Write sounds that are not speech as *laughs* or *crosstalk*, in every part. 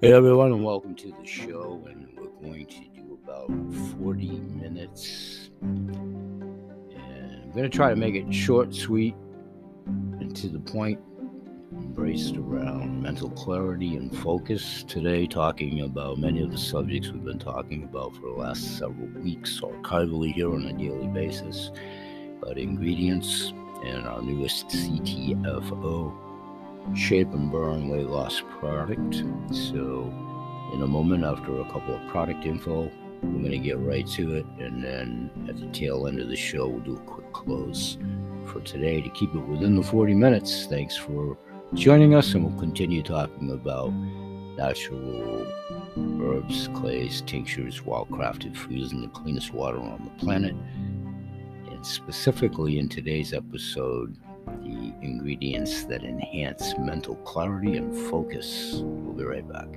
Hey everyone, and welcome to the show. And we're going to do about 40 minutes. And I'm going to try to make it short, sweet, and to the point, embraced around mental clarity and focus. Today, talking about many of the subjects we've been talking about for the last several weeks, archivally here on a daily basis. about ingredients and our newest CTFO shape and burn weight loss product. So, in a moment, after a couple of product info, we're going to get right to it. And then at the tail end of the show, we'll do a quick close for today to keep it within the 40 minutes. Thanks for joining us, and we'll continue talking about natural herbs, clays, tinctures, wild crafted foods, and the cleanest water on the planet. And specifically in today's episode, the ingredients that enhance mental clarity and focus. We'll be right back.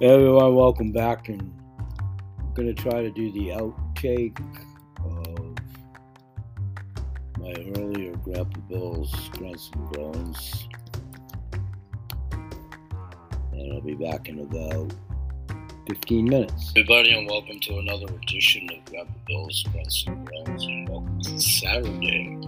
Hey everyone, welcome back. And I'm going to try to do the outtake of my earlier Grandpa Bill's Grunts and Groans. And I'll be back in about 15 minutes. Everybody, and welcome to another edition of Grandpa Bill's Grunts and Groans. And welcome to Saturday,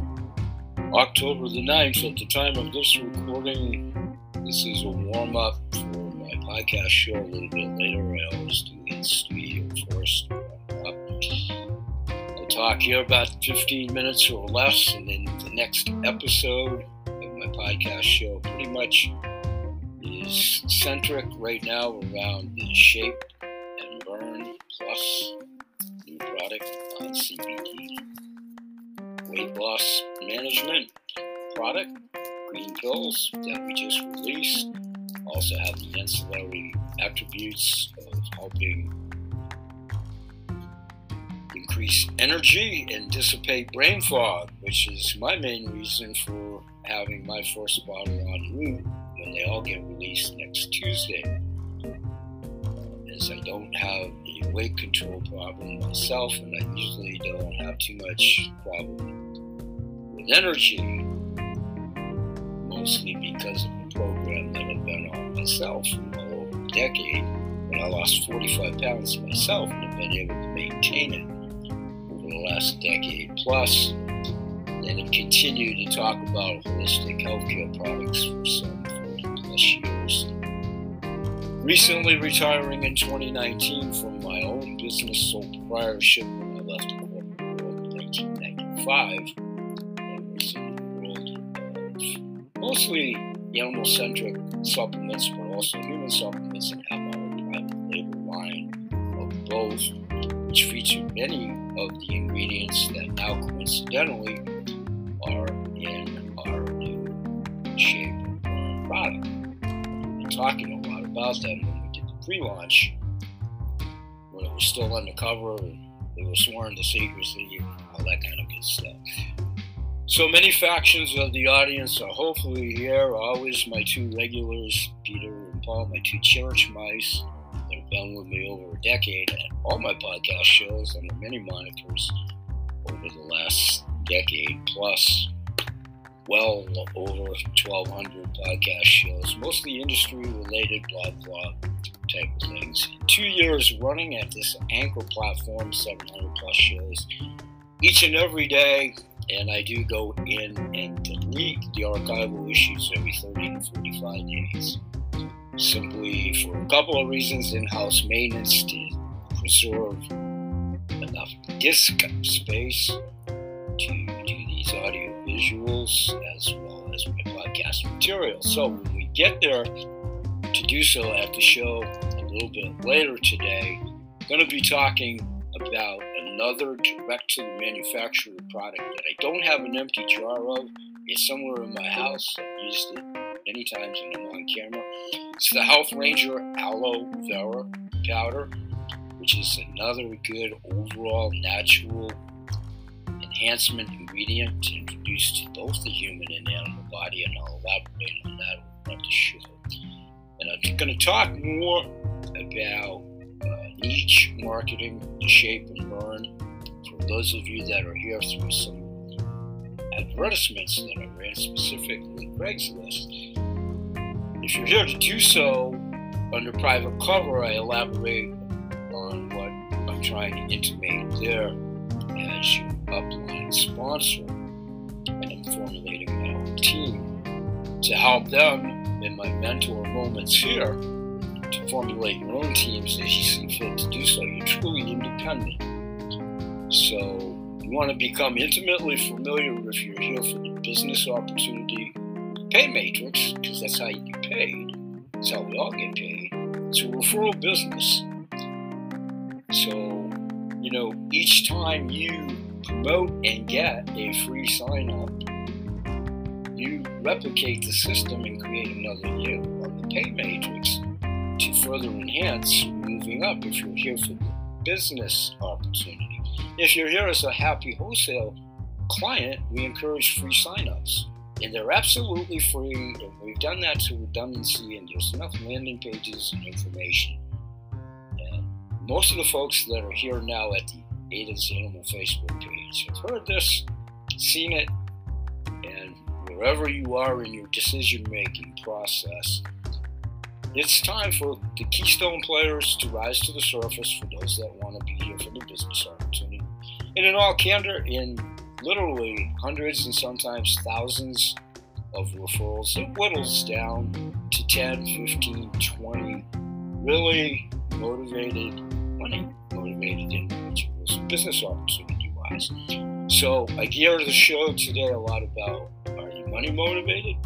October the 9th. At the time of this recording, this is a warm up for my podcast show a little bit later. I always do in studio first. I'll talk here about 15 minutes or less, and then the next episode of my podcast show pretty much is centric right now around the Shape and Burn Plus new product on CBD weight loss management product, green pills that we just released. Also have the ancillary attributes of helping increase energy and dissipate brain fog, which is my main reason for having my first bottle on route when they all get released next Tuesday. As I don't have a weight control problem myself, and I usually don't have too much problem with energy, mostly because of the program that I've been on myself for a decade. When I lost 45 pounds myself and have been able to maintain it over the last decade plus, and have continued to talk about holistic healthcare products for some 40 plus years. Recently retiring in 2019 from my own business sole proprietorship when I left the corporate world in 1995 and was in the world mostly animal centric supplements, but also human supplements, and have my own private label line of both, which featured many of the ingredients that now coincidentally are in our new shape talking a lot about them when we did the pre-launch, when it was still undercover and they were sworn to secrecy and all that kind of good stuff. So many factions of the audience are hopefully here. Always my two regulars, Peter and Paul, my two church mice that have been with me over a decade at all my podcast shows under many monikers over the last decade plus. Well over 1,200 podcast shows, mostly industry related, blah, blah type of things. Two years running at this anchor platform, 700 plus shows each and every day and I do go in and delete the archival issues every 30 to 45 days. Simply for a couple of reasons in house maintenance to preserve enough disk space to do these audio visuals as well as my podcast material. So when we get there to do so at the show a little bit later today, I'm going to be talking about another direct to the manufacturer product that I don't have an empty jar of. It's somewhere in my house. I've used it many times and I'm on camera. It's the Health Ranger Aloe Vera powder, which is another good overall natural enhancement ingredient to introduce to both the human and animal body, and I'll elaborate on that on the show. And I'm going to talk more about uh, niche marketing, the shape and burn for those of you that are here through some advertisements that I ran specifically Craigslist, if you're here to do so under private cover, I elaborate on what I'm trying to intimate there as you upline sponsor. And I'm formulating my own team to help them in my mentor moments here to formulate your own teams as you see fit to do so. You're truly independent. So you want to become intimately familiar if you're here for the business opportunity pay matrix, because that's how you get paid. That's how we all get paid. It's a referral business. So, you know, each time you promote and get a free sign up, you replicate the system and create another you on the pay matrix to further enhance moving up if you're here for the business opportunity. If you're here as a happy wholesale client, we encourage free signups. And they're absolutely free, and we've done that to redundancy, and there's enough landing pages and information. And most of the folks that are here now at the Ada's Animal Facebook page have heard this, seen it, and wherever you are in your decision making process, it's time for the keystone players to rise to the surface for those that want to be here for the business opportunity. And in all candor, in literally hundreds and sometimes thousands of referrals, it whittles down to 10, 15, 20 really motivated, money motivated business opportunity wise. So I gear the show today a lot about are you money motivated?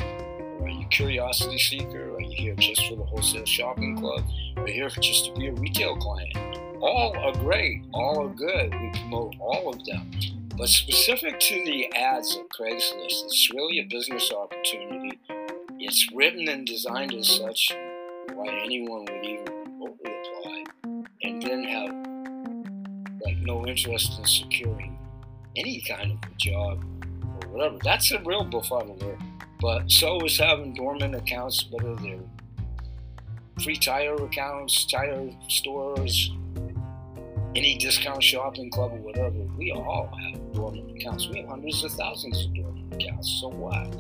Are you curiosity seeker? Are you here just for the wholesale shopping club? Are you here just to be a retail client? All are great. All are good. We promote all of them. But specific to the ads at Craigslist, it's really a business opportunity. It's written and designed as such why anyone would even have like no interest in securing any kind of a job or whatever. That's a real befuddler. But so is having dormant accounts, whether they're free tire accounts, tire stores, any discount shopping club or whatever. We all have dormant accounts. We have hundreds of thousands of dormant accounts. So what?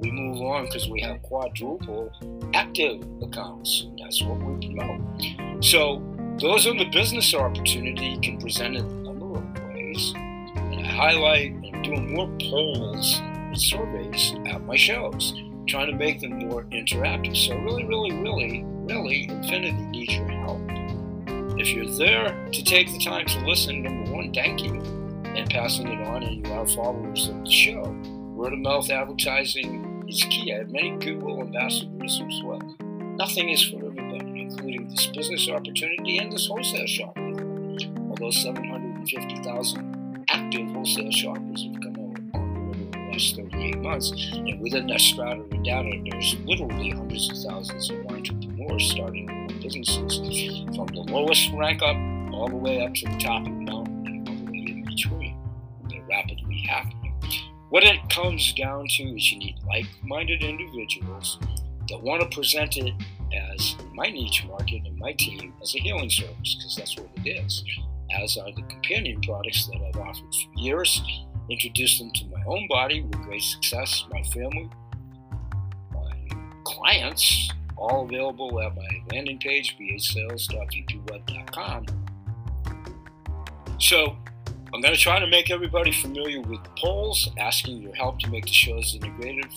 We move on because we have quadruple active accounts. And that's what we promote. So those are the business opportunity can present it in a number of ways. And I highlight and doing more polls and surveys at my shows, trying to make them more interactive. So, really, really, really, really, Infinity needs your help. If you're there to take the time to listen, number one, thank you, and passing it on, and you are followers of the show. Word of mouth advertising is key. I have many Google ambassadors as well. Nothing is for including this business opportunity and this wholesale shop. Although 750,000 active wholesale shoppers have come over in the last 38 months. And within that strata of data, there's literally hundreds of thousands of entrepreneurs starting businesses from the lowest rank up all the way up to the top of the mountain and all the way in between. They're rapidly happening. What it comes down to is you need like minded individuals that want to present it as my niche market and my team as a healing service, because that's what it is, as are the companion products that I've offered for years introduced them to my own body with great success, my family, my clients, all available at my landing page, bhsales.vpweb.com. So I'm going to try to make everybody familiar with the polls, asking your help to make the shows integrative.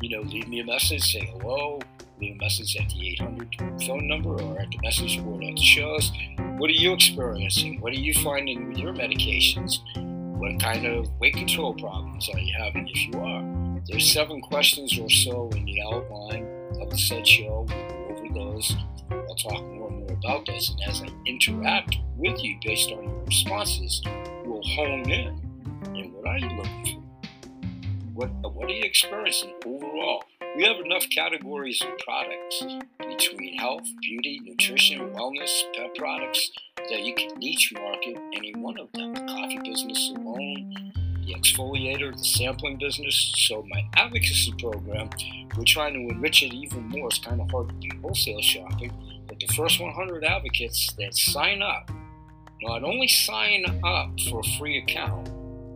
You know, leave me a message, say hello, leave a message at the 800 phone number or at the message board at the shows. What are you experiencing? What are you finding with your medications? What kind of weight control problems are you having if you are? There's seven questions or so in the outline of the said show. We'll go over those. I'll talk more and more about this. And as I interact with you based on your responses, we'll hone in. And what are you looking for? What, uh, what are you experiencing overall? We have enough categories of products between health, beauty, nutrition, wellness, pet products that you can niche market any one of them. The coffee business alone, the exfoliator, the sampling business. So my advocacy program, we're trying to enrich it even more. It's kind of hard to do wholesale shopping, but the first 100 advocates that sign up not only sign up for a free account,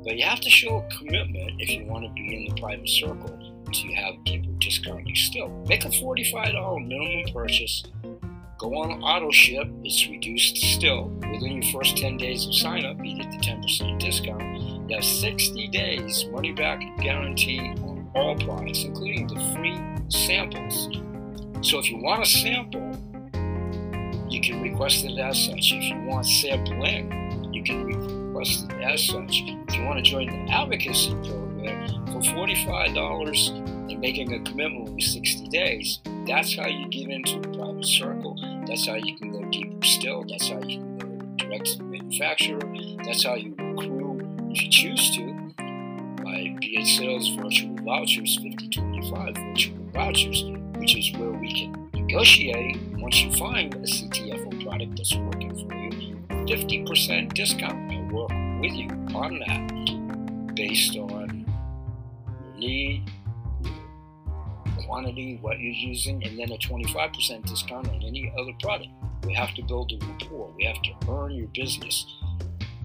but you have to show a commitment if you want to be in the private circle to have people discount you still. Make a $45 minimum purchase. Go on auto ship, it's reduced still. Within your first 10 days of sign up, you get the 10% discount. You have 60 days money back guarantee on all products, including the free samples. So if you want a sample, you can request it as such. If you want sampling, you can request as such. If you want to join the advocacy program for $45 and making a commitment with 60 days, that's how you get into the private circle. That's how you can go deeper still. That's how you can go direct to the manufacturer. That's how you recruit if you choose to, by BA Sales virtual vouchers, 5025 virtual vouchers, which is where we can negotiate once you find a CTFO product that's working for you, 50% discount. With you on that based on need, quantity, what you're using, and then a 25% discount on any other product. We have to build a rapport. We have to earn your business.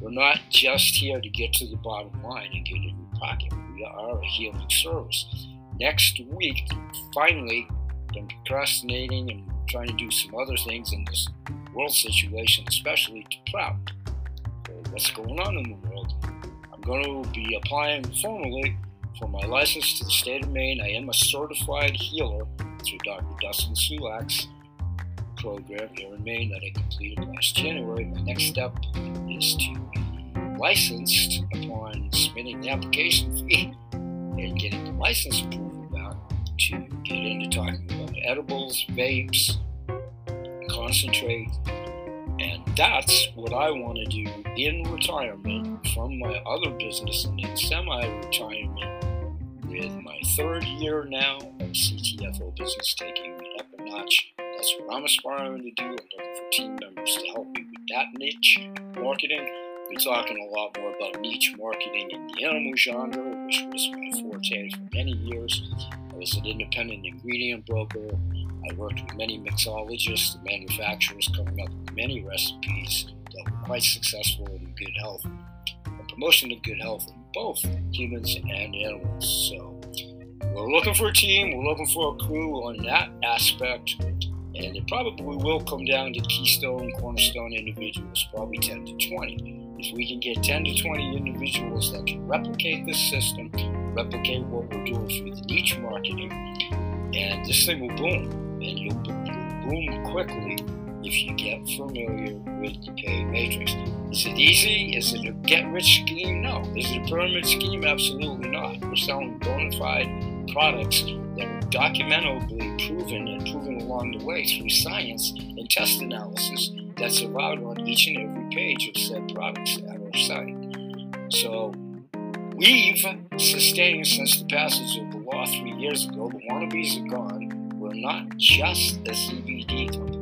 We're not just here to get to the bottom line and get in your pocket. We are a healing service. Next week, finally, been procrastinating and trying to do some other things in this world situation, especially to proud. What's going on in the world? I'm going to be applying formally for my license to the state of Maine. I am a certified healer through Dr. Dustin Sulak's program here in Maine that I completed last January. My next step is to be licensed upon submitting the application fee and getting the license approval back to get into talking about edibles, vapes, concentrate. And that's what I want to do in retirement from my other business and in semi retirement with my third year now of CTFO business taking me up a notch. That's what I'm aspiring to do. I'm looking for team members to help me with that niche marketing. We're talking a lot more about niche marketing in the animal genre, which was my forte for many years. I was an independent ingredient broker. I worked with many mixologists and manufacturers coming up many recipes that were quite successful in good health and promotion of good health in both humans and animals. So we're looking for a team, we're looking for a crew on that aspect. And it probably will come down to keystone, cornerstone individuals, probably 10 to 20. If we can get 10 to 20 individuals that can replicate this system, replicate what we're doing through the niche marketing, and this thing will boom. And you'll boom quickly if you get familiar with the pay matrix. Is it easy? Is it a get rich scheme? No. Is it a pyramid scheme? Absolutely not. We're selling bona fide products that are documentably proven and proven along the way through science and test analysis that's allowed on each and every page of said products at our site. So we've sustained since the passage of the law three years ago. The wannabes are gone. We're not just a CBD company.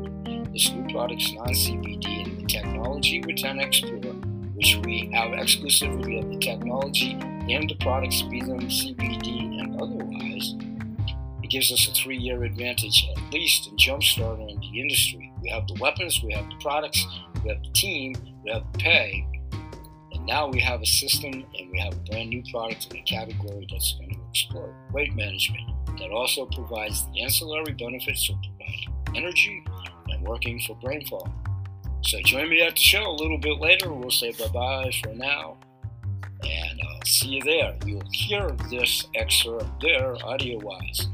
This new product's non-CBD and the technology with 10x Pure, which we have exclusivity of the technology and the products, be them CBD and otherwise, it gives us a three-year advantage at least in jumpstarting the industry. We have the weapons, we have the products, we have the team, we have the pay, and now we have a system and we have a brand new product in a category that's going to explode. Weight management that also provides the ancillary benefits of providing energy working for brain fog. So join me at the show a little bit later. We'll say bye bye for now. And I'll see you there. You'll hear this excerpt there audio wise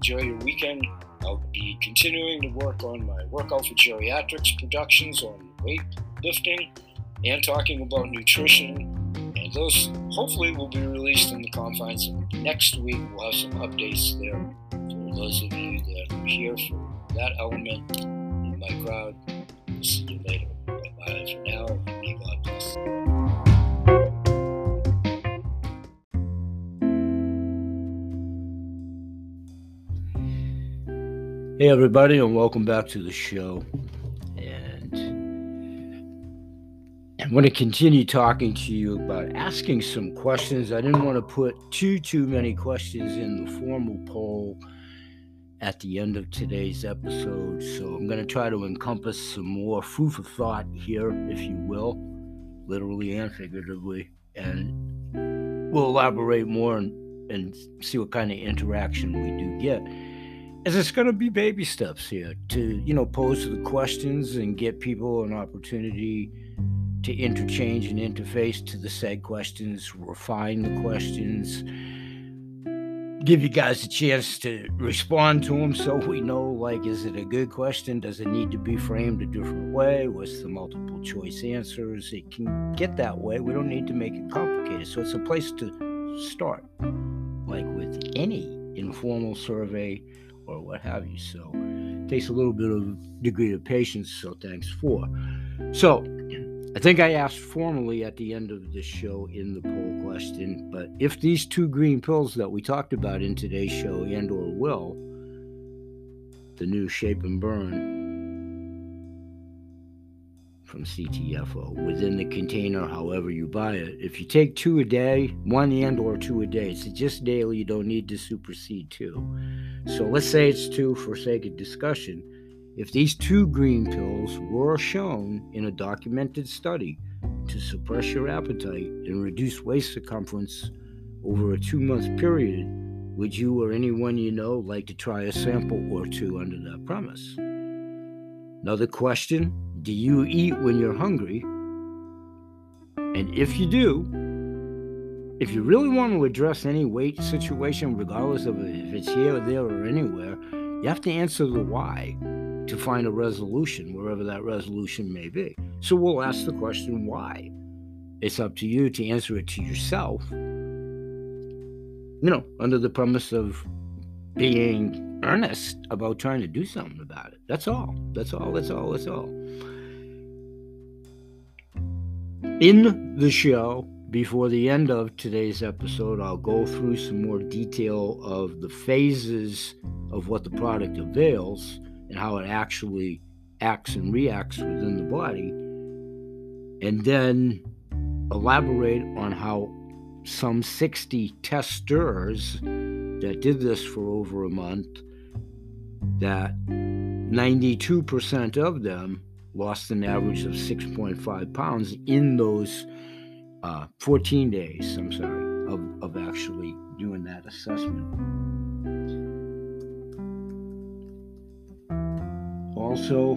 enjoy your weekend. I'll be continuing to work on my Workout for Geriatrics productions on weight lifting and talking about nutrition. And those hopefully will be released in the confines of next week. We'll have some updates there for those of you that are here for that element see you later. Bye for now. May God bless. Hey, everybody, and welcome back to the show. And I'm going to continue talking to you about asking some questions. I didn't want to put too, too many questions in the formal poll at the end of today's episode. So I'm going to try to encompass some more food for thought here, if you will, literally and figuratively. And we'll elaborate more and, and see what kind of interaction we do get. As it's going to be baby steps here to, you know, pose the questions and get people an opportunity to interchange and interface to the said questions, refine the questions give you guys a chance to respond to them so we know like is it a good question? Does it need to be framed a different way? What's the multiple choice answers? It can get that way. We don't need to make it complicated. So it's a place to start like with any informal survey or what have you. So it takes a little bit of degree of patience so thanks for. So I think I asked formally at the end of this show in the poll question, but if these two green pills that we talked about in today's show and or will, the new shape and burn from CTFO within the container, however you buy it. If you take two a day, one and or two a day, it's just daily. You don't need to supersede two. So let's say it's two for sake of discussion. If these two green pills were shown in a documented study to suppress your appetite and reduce waist circumference over a two month period, would you or anyone you know like to try a sample or two under that premise? Another question Do you eat when you're hungry? And if you do, if you really want to address any weight situation, regardless of if it's here or there or anywhere, you have to answer the why to find a resolution, wherever that resolution may be. So we'll ask the question why. It's up to you to answer it to yourself, you know, under the premise of being earnest about trying to do something about it. That's all. That's all. That's all. That's all. In the show, before the end of today's episode, I'll go through some more detail of the phases of what the product avails and how it actually acts and reacts within the body, and then elaborate on how some 60 testers that did this for over a month, that 92% of them lost an average of 6.5 pounds in those uh, 14 days, I'm sorry, of, of actually doing that assessment. Also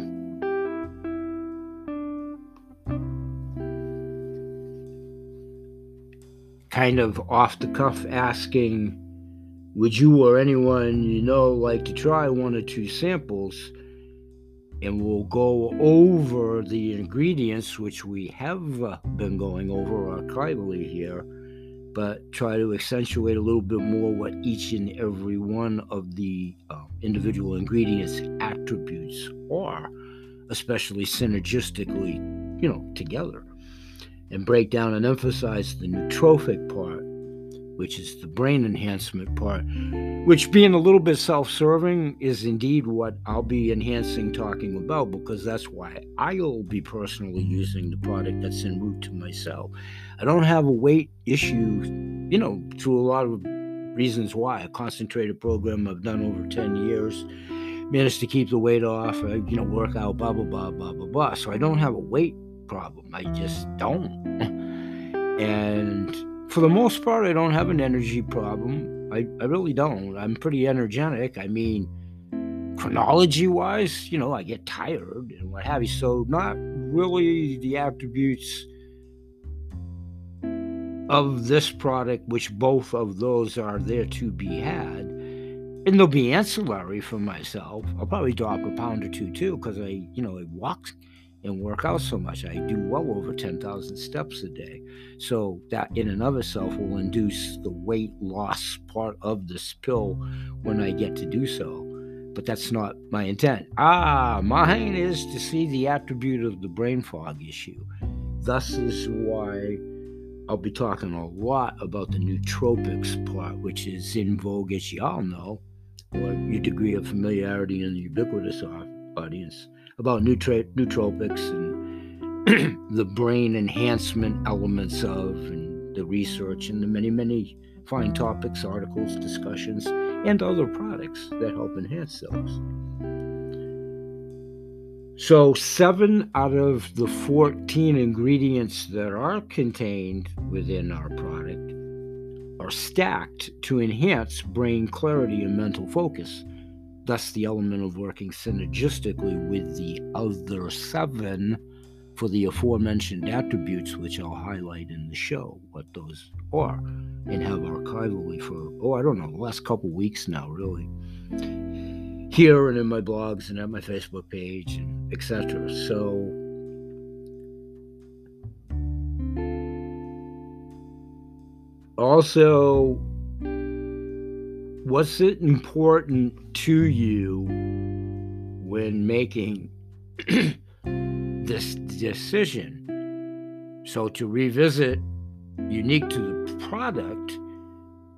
kind of off the cuff asking, Would you or anyone you know like to try one or two samples? And we'll go over the ingredients, which we have been going over archivally here but try to accentuate a little bit more what each and every one of the uh, individual ingredients attributes are, especially synergistically, you know, together, and break down and emphasize the nootropic part which is the brain enhancement part, which being a little bit self serving is indeed what I'll be enhancing talking about because that's why I'll be personally using the product that's en route to myself. I don't have a weight issue, you know, through a lot of reasons why. A concentrated program I've done over 10 years, managed to keep the weight off, I, you know, work out, blah, blah, blah, blah, blah, blah. So I don't have a weight problem. I just don't. *laughs* and for the most part, I don't have an energy problem. I, I really don't. I'm pretty energetic. I mean, chronology wise, you know, I get tired and what have you. So, not really the attributes of this product, which both of those are there to be had. And they'll be ancillary for myself. I'll probably drop a pound or two too, because I, you know, I walk and work out so much. I do well over 10,000 steps a day. So that in and of itself will induce the weight loss part of this pill when I get to do so. But that's not my intent. Ah, mine is to see the attribute of the brain fog issue. Thus is why I'll be talking a lot about the nootropics part, which is in vogue, as you all know, or your degree of familiarity in the ubiquitous audience about nootropics and *clears throat* the brain enhancement elements of and the research and the many, many fine topics, articles, discussions, and other products that help enhance those. So, seven out of the 14 ingredients that are contained within our product are stacked to enhance brain clarity and mental focus. Thus, the element of working synergistically with the other seven for the aforementioned attributes, which I'll highlight in the show, what those are, and have archivally for, oh, I don't know, the last couple weeks now, really. Here and in my blogs and at my Facebook page, and etc. So, also, what's it important to you when making *clears throat* this decision. So to revisit unique to the product,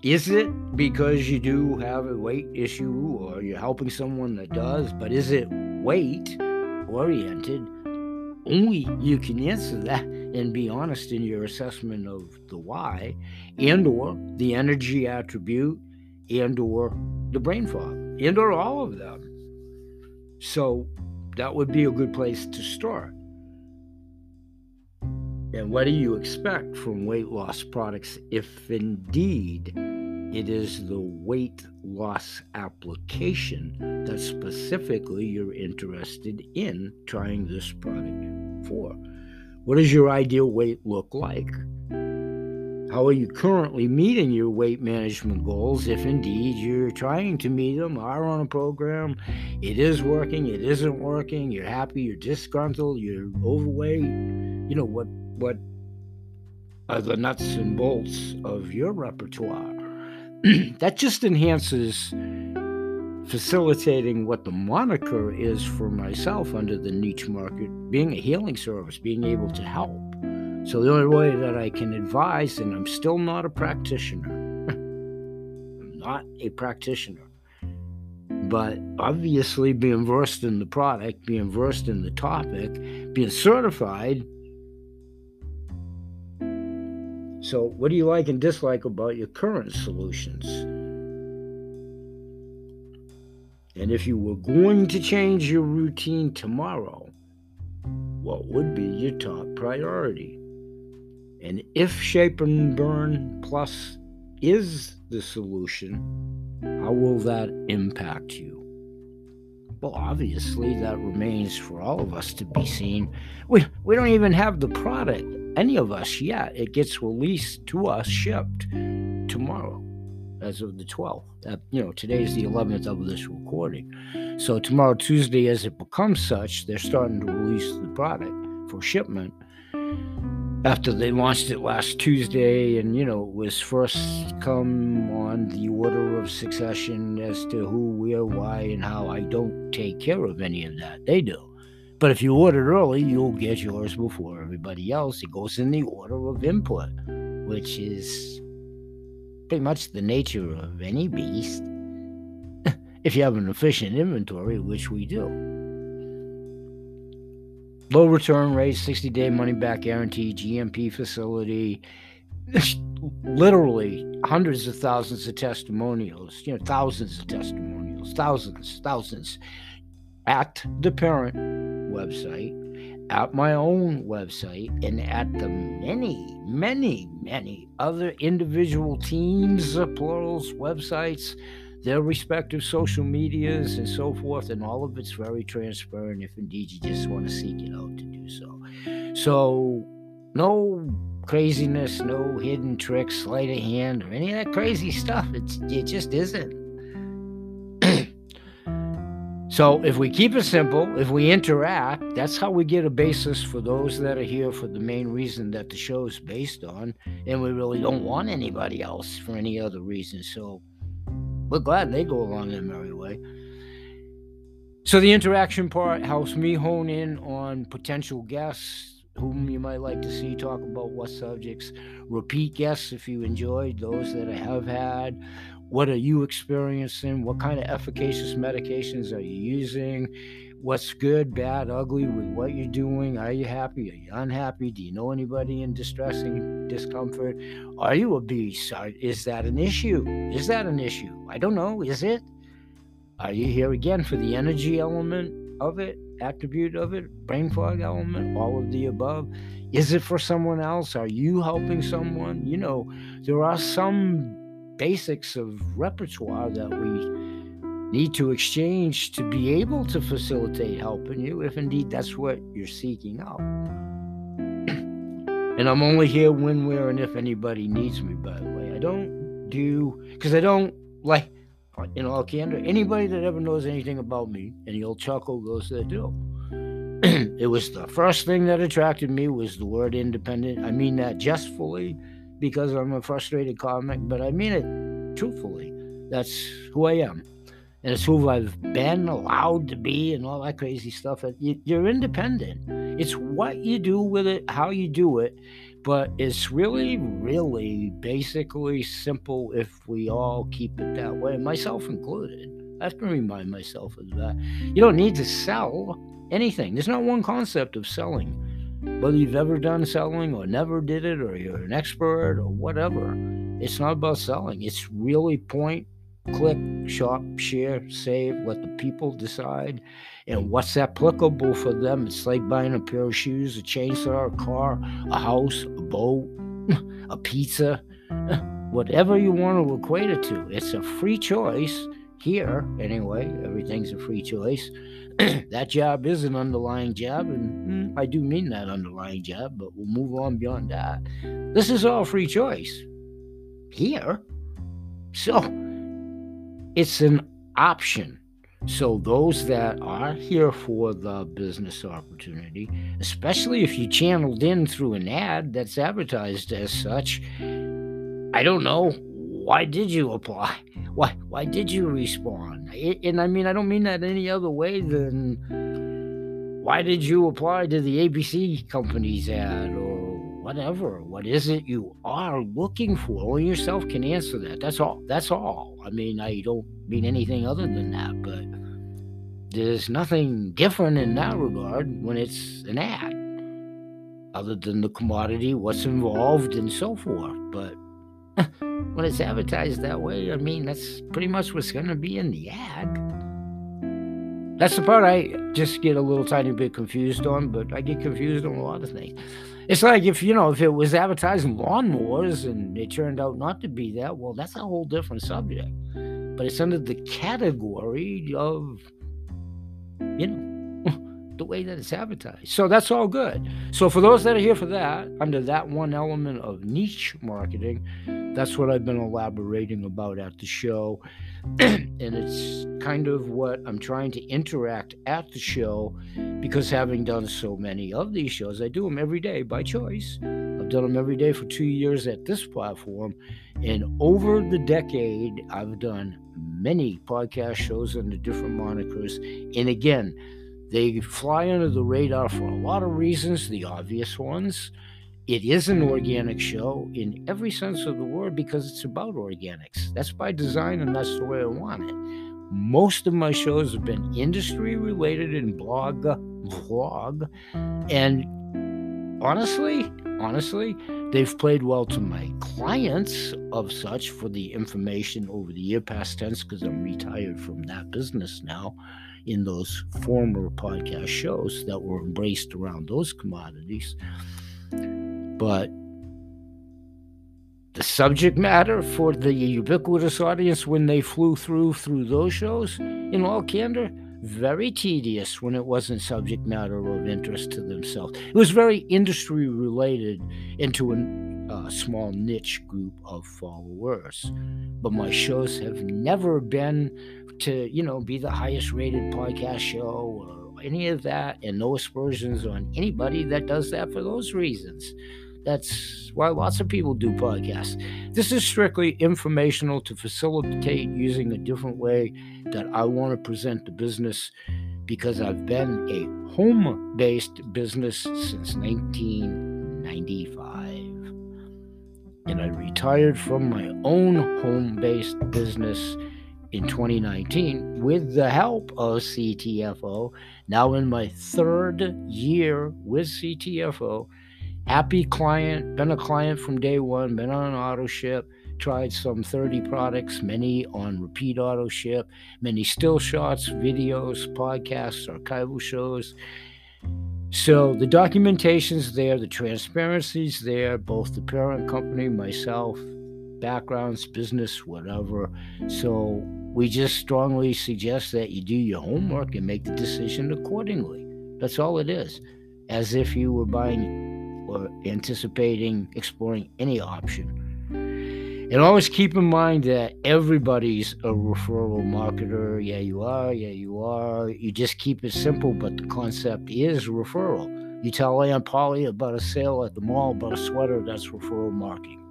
is it because you do have a weight issue or you're helping someone that does, but is it weight oriented? Only you can answer that and be honest in your assessment of the why and or the energy attribute and or the brain fog and or all of them. So that would be a good place to start. And what do you expect from weight loss products if indeed it is the weight loss application that specifically you're interested in trying this product for? What does your ideal weight look like? How are you currently meeting your weight management goals if indeed you're trying to meet them, are on a program, it is working, it isn't working, you're happy, you're disgruntled, you're overweight, you know, what what are the nuts and bolts of your repertoire? *clears throat* that just enhances facilitating what the moniker is for myself under the niche market, being a healing service, being able to help. So the only way that I can advise, and I'm still not a practitioner, *laughs* I'm not a practitioner, but obviously being versed in the product, being versed in the topic, being certified. So, what do you like and dislike about your current solutions? And if you were going to change your routine tomorrow, what would be your top priority? And if Shape and Burn Plus is the solution, how will that impact you? Well, obviously, that remains for all of us to be seen. We, we don't even have the product, any of us yet. It gets released to us, shipped tomorrow, as of the 12th. Uh, you know, today is the 11th of this recording. So, tomorrow, Tuesday, as it becomes such, they're starting to release the product for shipment after they launched it last Tuesday, and you know, it was first come on the order of succession as to who, where, why, and how. I don't take care of any of that. They do. But if you order early, you'll get yours before everybody else. It goes in the order of input, which is pretty much the nature of any beast. *laughs* if you have an efficient inventory, which we do. Low return rate, 60 day money back guarantee, GMP facility. Literally hundreds of thousands of testimonials, you know, thousands of testimonials, thousands, thousands at the parent website, at my own website, and at the many, many, many other individual teams, plurals, websites their respective social medias and so forth, and all of it's very transparent if indeed you just want to seek it out to do so. So, no craziness, no hidden tricks, sleight of hand, or any of that crazy stuff. It's, it just isn't. *clears throat* so, if we keep it simple, if we interact, that's how we get a basis for those that are here for the main reason that the show is based on, and we really don't want anybody else for any other reason. So, we're glad they go along their merry way. So the interaction part helps me hone in on potential guests whom you might like to see talk about what subjects. Repeat guests if you enjoyed those that I have had. What are you experiencing? What kind of efficacious medications are you using? What's good, bad, ugly with what you're doing. Are you happy? Are you unhappy? Do you know anybody in distressing discomfort? Are you a beast? Is that an issue? Is that an issue? I don't know. Is it? Are you here again for the energy element of it, attribute of it, brain fog element, all of the above? Is it for someone else? Are you helping someone? You know, there are some basics of repertoire that we need to exchange to be able to facilitate helping you, if indeed that's what you're seeking out. *clears throat* and I'm only here when, where, and if anybody needs me, by the way. I don't do, because I don't like, in all candor, anybody that ever knows anything about me, and old chuckle goes to the do. *clears throat* it was the first thing that attracted me was the word independent. I mean that jestfully because I'm a frustrated comic, but I mean it truthfully. That's who I am and it's who I've been allowed to be and all that crazy stuff. You're independent. It's what you do with it, how you do it, but it's really, really basically simple if we all keep it that way, myself included. I have to remind myself of that. You don't need to sell anything. There's not one concept of selling. Whether you've ever done selling or never did it, or you're an expert or whatever, it's not about selling. It's really point click, shop, share, save, let the people decide. And what's applicable for them? It's like buying a pair of shoes, a chainsaw, a car, a house, a boat, *laughs* a pizza, *laughs* whatever you want to equate it to. It's a free choice here, anyway. Everything's a free choice. *clears throat* that job is an underlying job, and mm, I do mean that underlying job, but we'll move on beyond that. This is all free choice here. So, it's an option. So, those that are here for the business opportunity, especially if you channeled in through an ad that's advertised as such, I don't know. Why did you apply? *laughs* Why, why did you respond? And I mean, I don't mean that any other way than why did you apply to the ABC company's ad or whatever. What is it you are looking for? Only yourself can answer that. That's all. That's all. I mean, I don't mean anything other than that, but there's nothing different in that regard when it's an ad, other than the commodity, what's involved, and so forth. But *laughs* when it's advertised that way, I mean, that's pretty much what's going to be in the ad. That's the part I just get a little tiny bit confused on, but I get confused on a lot of things. It's like if you know if it was advertising lawnmowers and it turned out not to be that, well, that's a whole different subject. But it's under the category of you know the way that it's advertised. So that's all good. So for those that are here for that, under that one element of niche marketing, that's what I've been elaborating about at the show. *clears throat* and it's kind of what I'm trying to interact at the show because having done so many of these shows, I do them every day by choice. I've done them every day for two years at this platform. And over the decade, I've done many podcast shows under different monikers. And again, they fly under the radar for a lot of reasons, the obvious ones. It is an organic show in every sense of the word because it's about organics. That's by design and that's the way I want it. Most of my shows have been industry related in blog, vlog, and honestly, honestly, they've played well to my clients of such for the information over the year past tense because I'm retired from that business now in those former podcast shows that were embraced around those commodities. But the subject matter for the ubiquitous audience when they flew through through those shows, in all candor, very tedious when it wasn't subject matter of interest to themselves. It was very industry related into a uh, small niche group of followers. But my shows have never been to, you know, be the highest rated podcast show or any of that, and no aspersions on anybody that does that for those reasons. That's why lots of people do podcasts. This is strictly informational to facilitate using a different way that I want to present the business because I've been a home based business since 1995. And I retired from my own home based business in mm-hmm. 2019 with the help of CTFO. Now in my third year with CTFO, happy client, been a client from day one, been on auto ship, tried some 30 products, many on repeat auto ship, many still shots, videos, podcasts, archival shows. So the documentation's there, the transparency's there, both the parent company, myself, backgrounds, business, whatever. So we just strongly suggest that you do your homework and make the decision accordingly. That's all it is. As if you were buying or anticipating exploring any option. And always keep in mind that everybody's a referral marketer. Yeah, you are. Yeah, you are. You just keep it simple, but the concept is referral. You tell Aunt Polly about a sale at the mall about a sweater, that's referral marketing.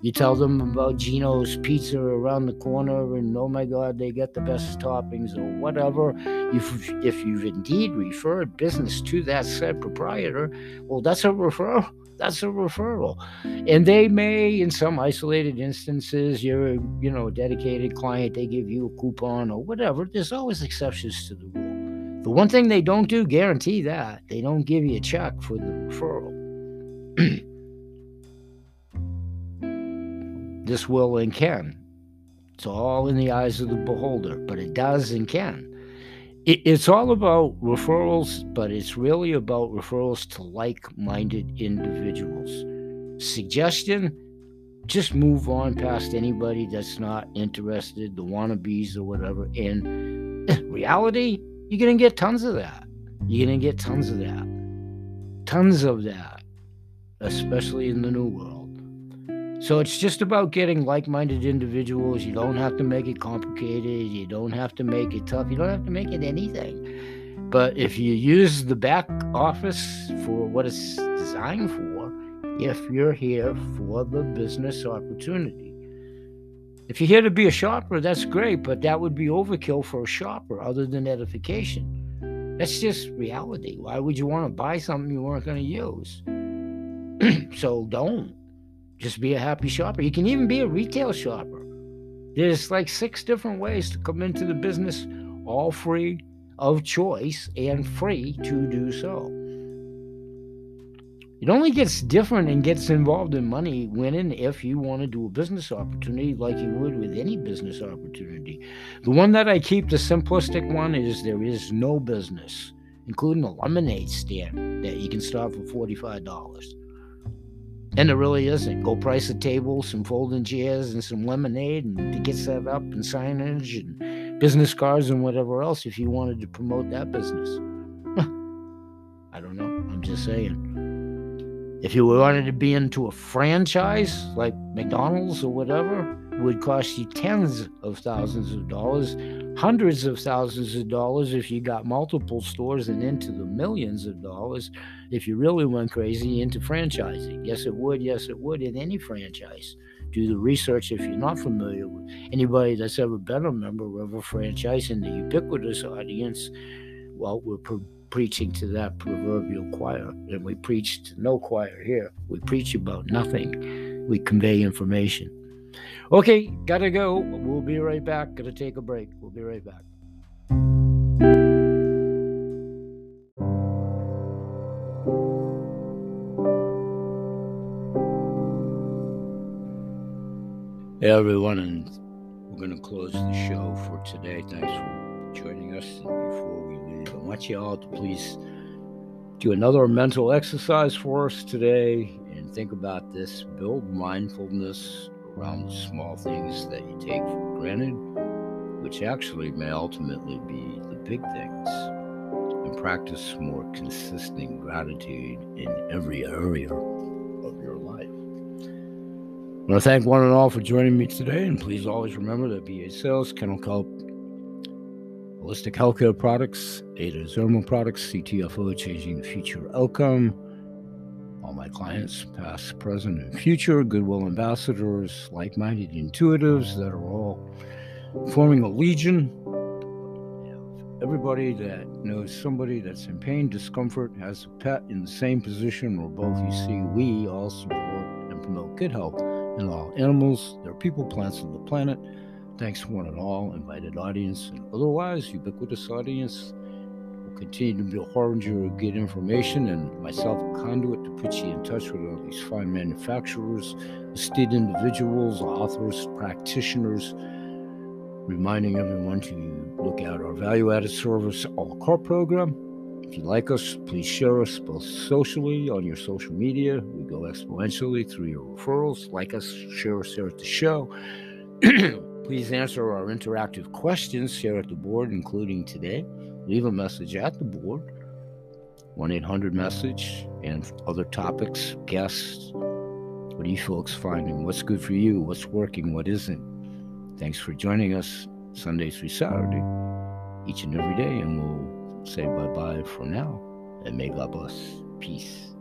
You tell them about Gino's Pizza around the corner, and oh my God, they get the best toppings or whatever. If, if you've indeed referred business to that said proprietor, well, that's a referral that's a referral. And they may, in some isolated instances, you're, you know, a dedicated client, they give you a coupon or whatever. There's always exceptions to the rule. The one thing they don't do, guarantee that, they don't give you a check for the referral. *clears throat* this will and can. It's all in the eyes of the beholder, but it does and can it, it's all about referrals, but it's really about referrals to like minded individuals. Suggestion just move on past anybody that's not interested, the wannabes or whatever. In *clears throat* reality, you're going to get tons of that. You're going to get tons of that. Tons of that, especially in the new world. So it's just about getting like minded individuals. You don't have to make it complicated. You don't have to make it tough. You don't have to make it anything. But if you use the back office for what it's designed for, if you're here for the business opportunity, if you're here to be a shopper, that's great, but that would be overkill for a shopper other than edification. That's just reality. Why would you want to buy something you weren't going to use? *clears throat* so don't just be a happy shopper. You can even be a retail shopper. There's like six different ways to come into the business, all free of choice and free to do so. It only gets different and gets involved in money when and if you want to do a business opportunity like you would with any business opportunity. The one that I keep, the simplistic one, is there is no business, including a lemonade stand that you can start for $45. And it really isn't. Go price a table, some folding chairs, and some lemonade, and to get set up, and signage, and business cards, and whatever else if you wanted to promote that business. I don't know. I'm just saying. If you wanted to be into a franchise like McDonald's or whatever, it would cost you tens of thousands of dollars, hundreds of thousands of dollars if you got multiple stores, and into the millions of dollars if you really went crazy into franchising. Yes, it would. Yes, it would in any franchise. Do the research if you're not familiar with anybody that's ever been a member of a franchise in the ubiquitous audience. Well, we're pre- preaching to that proverbial choir, and we preach to no choir here. We preach about nothing. We convey information. Okay, gotta go. We'll be right back. Gotta take a break. We'll be right back. Hey everyone, and we're to close the show for today. Thanks for joining us. And before we leave, I want you all to please do another mental exercise for us today and think about this. Build mindfulness around the small things that you take for granted, which actually may ultimately be the big things. And practice more consistent gratitude in every area of your life. I want to thank one and all for joining me today, and please always remember that BA Sales, Kennel Kelp, Holistic Healthcare Products, Ada Thermal Products, CTFO, Changing the Future Outcome, all my clients, past, present, and future, Goodwill ambassadors, like minded intuitives that are all forming a legion. Everybody that knows somebody that's in pain, discomfort, has a pet in the same position, or both, you see, we all support and promote good health in all animals, their people, plants, and the planet. Thanks one and all, invited audience, and otherwise ubiquitous audience. We'll continue to be a harbinger of good information, and myself a conduit to put you in touch with all these fine manufacturers, esteemed individuals, authors, practitioners, reminding everyone to look out our value-added service a la carte program. If you like us, please share us both socially on your social media. We go exponentially through your referrals. Like us, share us here at the show. *clears throat* Please answer our interactive questions here at the board, including today. Leave a message at the board, 1 800 message, and other topics, guests. What are you folks finding? What's good for you? What's working? What isn't? Thanks for joining us Sunday through Saturday, each and every day, and we'll say bye bye for now. And may God bless. Peace.